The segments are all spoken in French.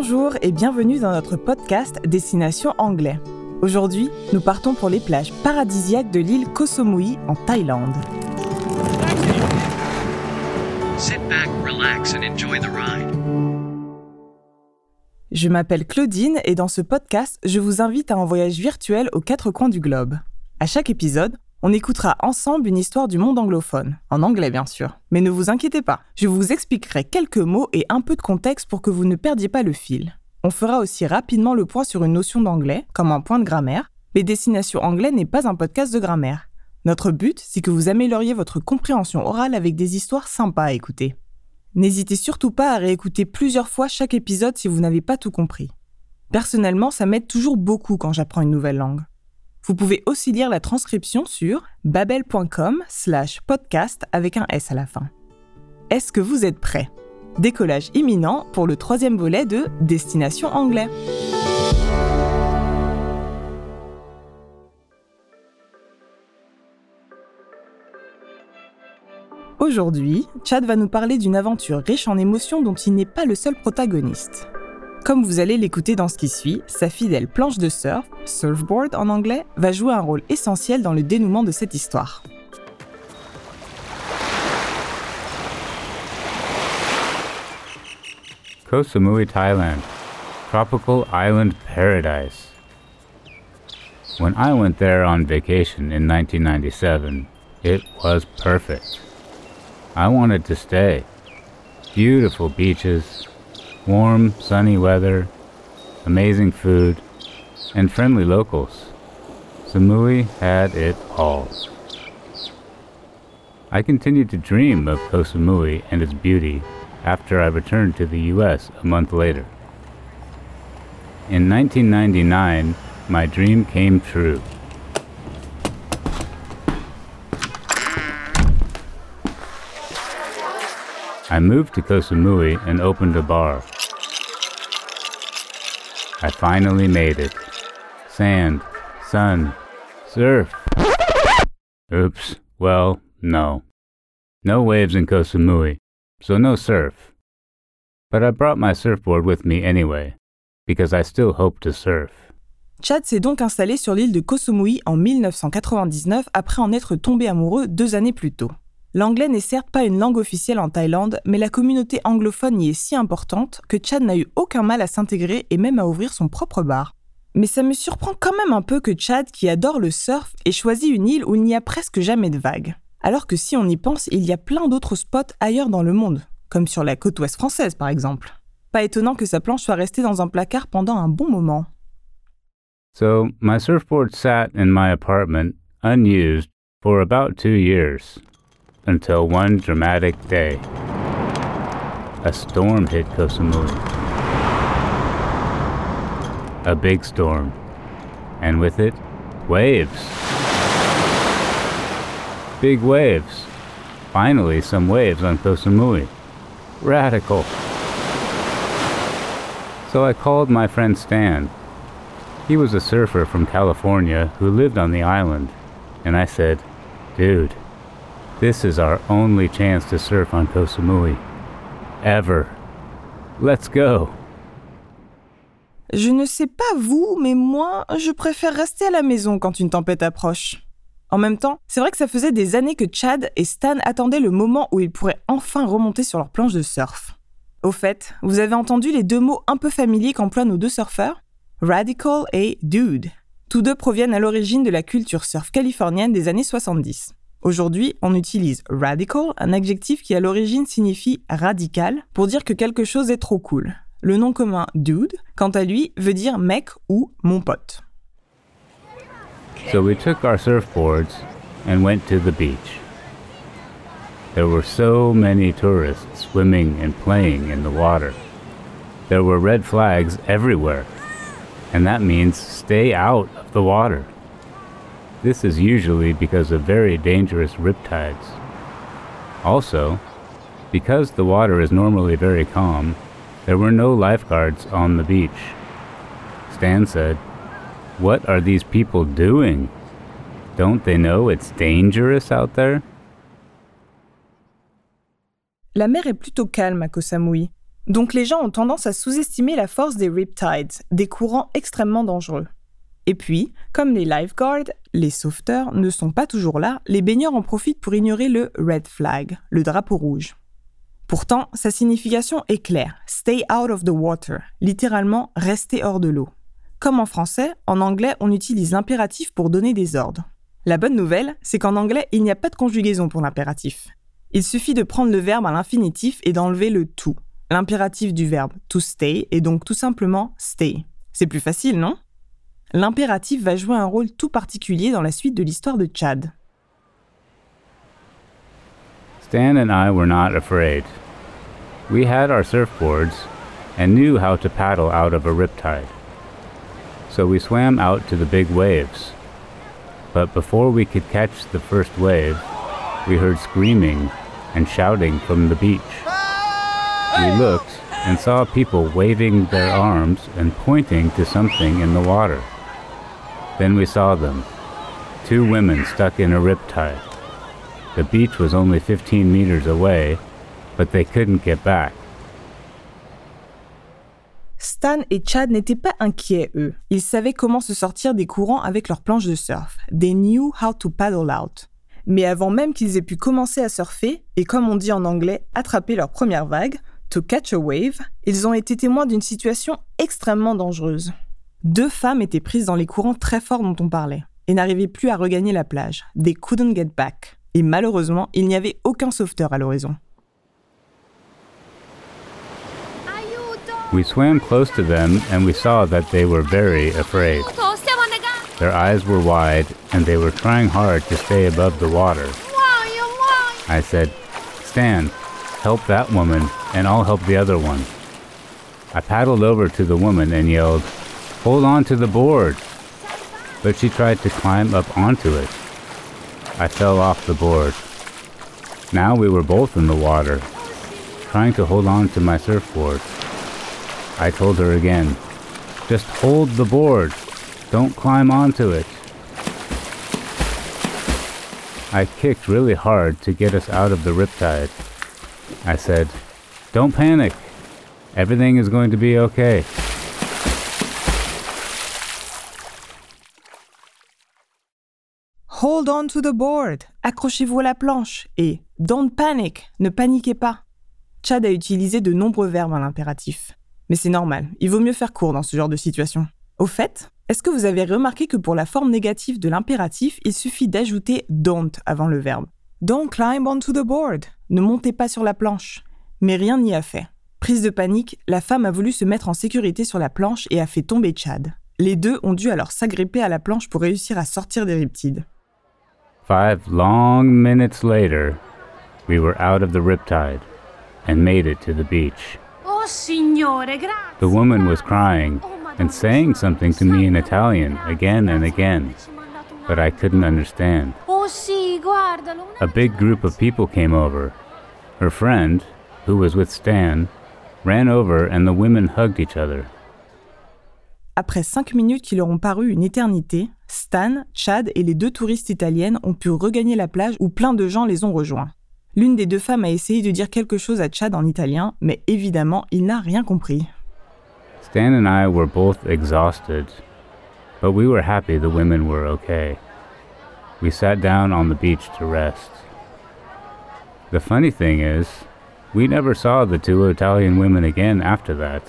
Bonjour et bienvenue dans notre podcast Destination Anglais. Aujourd'hui, nous partons pour les plages paradisiaques de l'île Koh Samui en Thaïlande. Sit back, relax, and enjoy the ride. Je m'appelle Claudine et dans ce podcast, je vous invite à un voyage virtuel aux quatre coins du globe. À chaque épisode, on écoutera ensemble une histoire du monde anglophone, en anglais bien sûr. Mais ne vous inquiétez pas, je vous expliquerai quelques mots et un peu de contexte pour que vous ne perdiez pas le fil. On fera aussi rapidement le point sur une notion d'anglais, comme un point de grammaire, mais Destination Anglais n'est pas un podcast de grammaire. Notre but, c'est que vous amélioriez votre compréhension orale avec des histoires sympas à écouter. N'hésitez surtout pas à réécouter plusieurs fois chaque épisode si vous n'avez pas tout compris. Personnellement, ça m'aide toujours beaucoup quand j'apprends une nouvelle langue. Vous pouvez aussi lire la transcription sur babel.com slash podcast avec un S à la fin. Est-ce que vous êtes prêts? Décollage imminent pour le troisième volet de Destination Anglais. Aujourd'hui, Chad va nous parler d'une aventure riche en émotions dont il n'est pas le seul protagoniste. Comme vous allez l'écouter dans ce qui suit, sa fidèle planche de surf, surfboard en anglais, va jouer un rôle essentiel dans le dénouement de cette histoire. Koh Samui, Thailand. Tropical island paradise. When I went there on vacation in 1997, it was perfect. I wanted to stay. Beautiful beaches, warm, sunny weather, amazing food, and friendly locals. Samui had it all. I continued to dream of Koh Samui and its beauty after I returned to the US a month later. In 1999, my dream came true. I moved to Koh Samui and opened a bar. I finally made it. Sand, sun, surf. Oops, well, no. No waves in Koh so no surf. But I brought my surfboard with me anyway, because I still hope to surf. Chad s'est donc installé sur l'île de Koh Samui en 1999 après en être tombé amoureux deux années plus tôt. L'anglais n'est certes pas une langue officielle en Thaïlande, mais la communauté anglophone y est si importante que Chad n'a eu aucun mal à s'intégrer et même à ouvrir son propre bar. Mais ça me surprend quand même un peu que Chad, qui adore le surf, ait choisi une île où il n'y a presque jamais de vagues. Alors que si on y pense, il y a plein d'autres spots ailleurs dans le monde, comme sur la côte ouest française par exemple. Pas étonnant que sa planche soit restée dans un placard pendant un bon moment. So, my surfboard sat in my apartment, unused, for about two years. Until one dramatic day, a storm hit Koh Samui. A big storm. And with it, waves. Big waves. Finally, some waves on Koh Samui. Radical. So I called my friend Stan. He was a surfer from California who lived on the island. And I said, Dude, this is our only chance to surf on Koh. Ever. Let's go. Je ne sais pas vous, mais moi, je préfère rester à la maison quand une tempête approche. En même temps, c'est vrai que ça faisait des années que Chad et Stan attendaient le moment où ils pourraient enfin remonter sur leur planche de surf. Au fait, vous avez entendu les deux mots un peu familiers qu'emploient nos deux surfeurs? Radical et Dude. Tous deux proviennent à l'origine de la culture surf californienne des années 70. Aujourd'hui, on utilise radical, un adjectif qui à l'origine signifie radical, pour dire que quelque chose est trop cool. Le nom commun dude, quant à lui, veut dire mec ou mon pote. So we took our surfboards and went to the beach. There were so many tourists swimming and playing in the water. There were red flags everywhere, and that means stay out of the water. This is usually because of very dangerous riptides. Also, because the water is normally very calm, there were no lifeguards on the beach. Stan said, What are these people doing? Don't they know it's dangerous out there? La mer est plutôt calme à Koh Samui, Donc les gens ont tendance à sous-estimer la force des riptides, des courants extrêmement dangereux. Et puis, comme les lifeguards, les sauveteurs, ne sont pas toujours là, les baigneurs en profitent pour ignorer le red flag, le drapeau rouge. Pourtant, sa signification est claire. Stay out of the water, littéralement rester hors de l'eau. Comme en français, en anglais, on utilise l'impératif pour donner des ordres. La bonne nouvelle, c'est qu'en anglais, il n'y a pas de conjugaison pour l'impératif. Il suffit de prendre le verbe à l'infinitif et d'enlever le to. L'impératif du verbe to stay est donc tout simplement stay. C'est plus facile, non? L'impératif va jouer un rôle tout particulier dans la suite de l'histoire de Chad. Stan and I were not afraid. We had our surfboards and knew how to paddle out of a riptide. So we swam out to the big waves. But before we could catch the first wave, we heard screaming and shouting from the beach. We looked and saw people waving their arms and pointing to something in the water. Then we saw them two women stuck in a riptide. The beach was only 15 meters away, but they couldn't get back. Stan et Chad n'étaient pas inquiets, eux. Ils savaient comment se sortir des courants avec leurs planches de surf. They knew how to paddle out. Mais avant même qu'ils aient pu commencer à surfer, et comme on dit en anglais, attraper leur première vague, to catch a wave, ils ont été témoins d'une situation extrêmement dangereuse. Deux femmes étaient prises dans les courants très forts dont on parlait, et n'arrivaient plus à regagner la plage. They couldn't get back. Et malheureusement, il n'y avait aucun sauveteur à l'horizon. We swam close to them and we saw that they were very afraid. Their eyes were wide and they were trying hard to stay above the water. I said, Stan, help that woman and I'll help the other one. I paddled over to the woman and yelled, Hold on to the board. But she tried to climb up onto it. I fell off the board. Now we were both in the water, trying to hold on to my surfboard. I told her again, just hold the board. Don't climb onto it. I kicked really hard to get us out of the riptide. I said, Don't panic. Everything is going to be okay. Hold on to the board, accrochez-vous à la planche, et don't panic, ne paniquez pas. Chad a utilisé de nombreux verbes à l'impératif. Mais c'est normal, il vaut mieux faire court dans ce genre de situation. Au fait, est-ce que vous avez remarqué que pour la forme négative de l'impératif, il suffit d'ajouter don't avant le verbe? Don't climb onto the board, ne montez pas sur la planche. Mais rien n'y a fait. Prise de panique, la femme a voulu se mettre en sécurité sur la planche et a fait tomber Chad. Les deux ont dû alors s'agripper à la planche pour réussir à sortir des riptides. Five long minutes later, we were out of the riptide and made it to the beach. Oh signore, grazie. The woman was crying Oh, and saying something to me in Italian again and again, Ci ha mandato una- but I couldn't understand. Oh. A big group of people came over. Her friend, who was with Stan, ran over and the women hugged each other. Après cinq minutes qui leur ont paru une éternité, Stan, Chad et les deux touristes italiennes ont pu regagner la plage où plein de gens les ont rejoints. L'une des deux femmes a essayé de dire quelque chose à Chad en italien, mais évidemment, il n'a rien compris. Stan and I were both exhausted, but we were happy the women were okay. We sat down on the beach to rest. The funny thing is, we never saw the two Italian women again after that.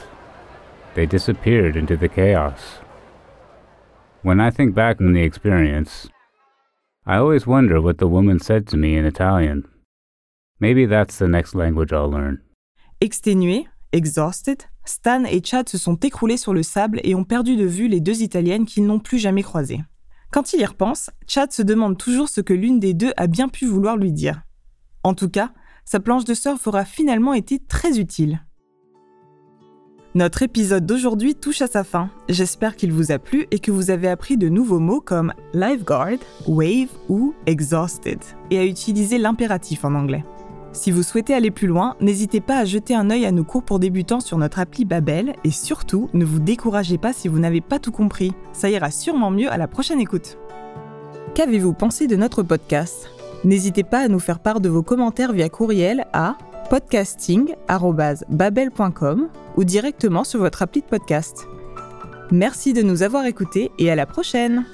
They disappeared into the chaos. When I think back on the experience, I always wonder what the woman said to me in Italian. Maybe that's the next language I'll learn. Exténués, exhausted, Stan et Chad se sont écroulés sur le sable et ont perdu de vue les deux Italiennes qu'ils n'ont plus jamais croisées. Quand il y repense, Chad se demande toujours ce que l'une des deux a bien pu vouloir lui dire. En tout cas, sa planche de surf aura finalement été très utile. Notre épisode d'aujourd'hui touche à sa fin. J'espère qu'il vous a plu et que vous avez appris de nouveaux mots comme lifeguard, wave ou exhausted, et à utiliser l'impératif en anglais. Si vous souhaitez aller plus loin, n'hésitez pas à jeter un œil à nos cours pour débutants sur notre appli Babel et surtout, ne vous découragez pas si vous n'avez pas tout compris. Ça ira sûrement mieux à la prochaine écoute. Qu'avez-vous pensé de notre podcast? N'hésitez pas à nous faire part de vos commentaires via courriel à podcasting.babel.com ou directement sur votre appli de podcast. Merci de nous avoir écoutés et à la prochaine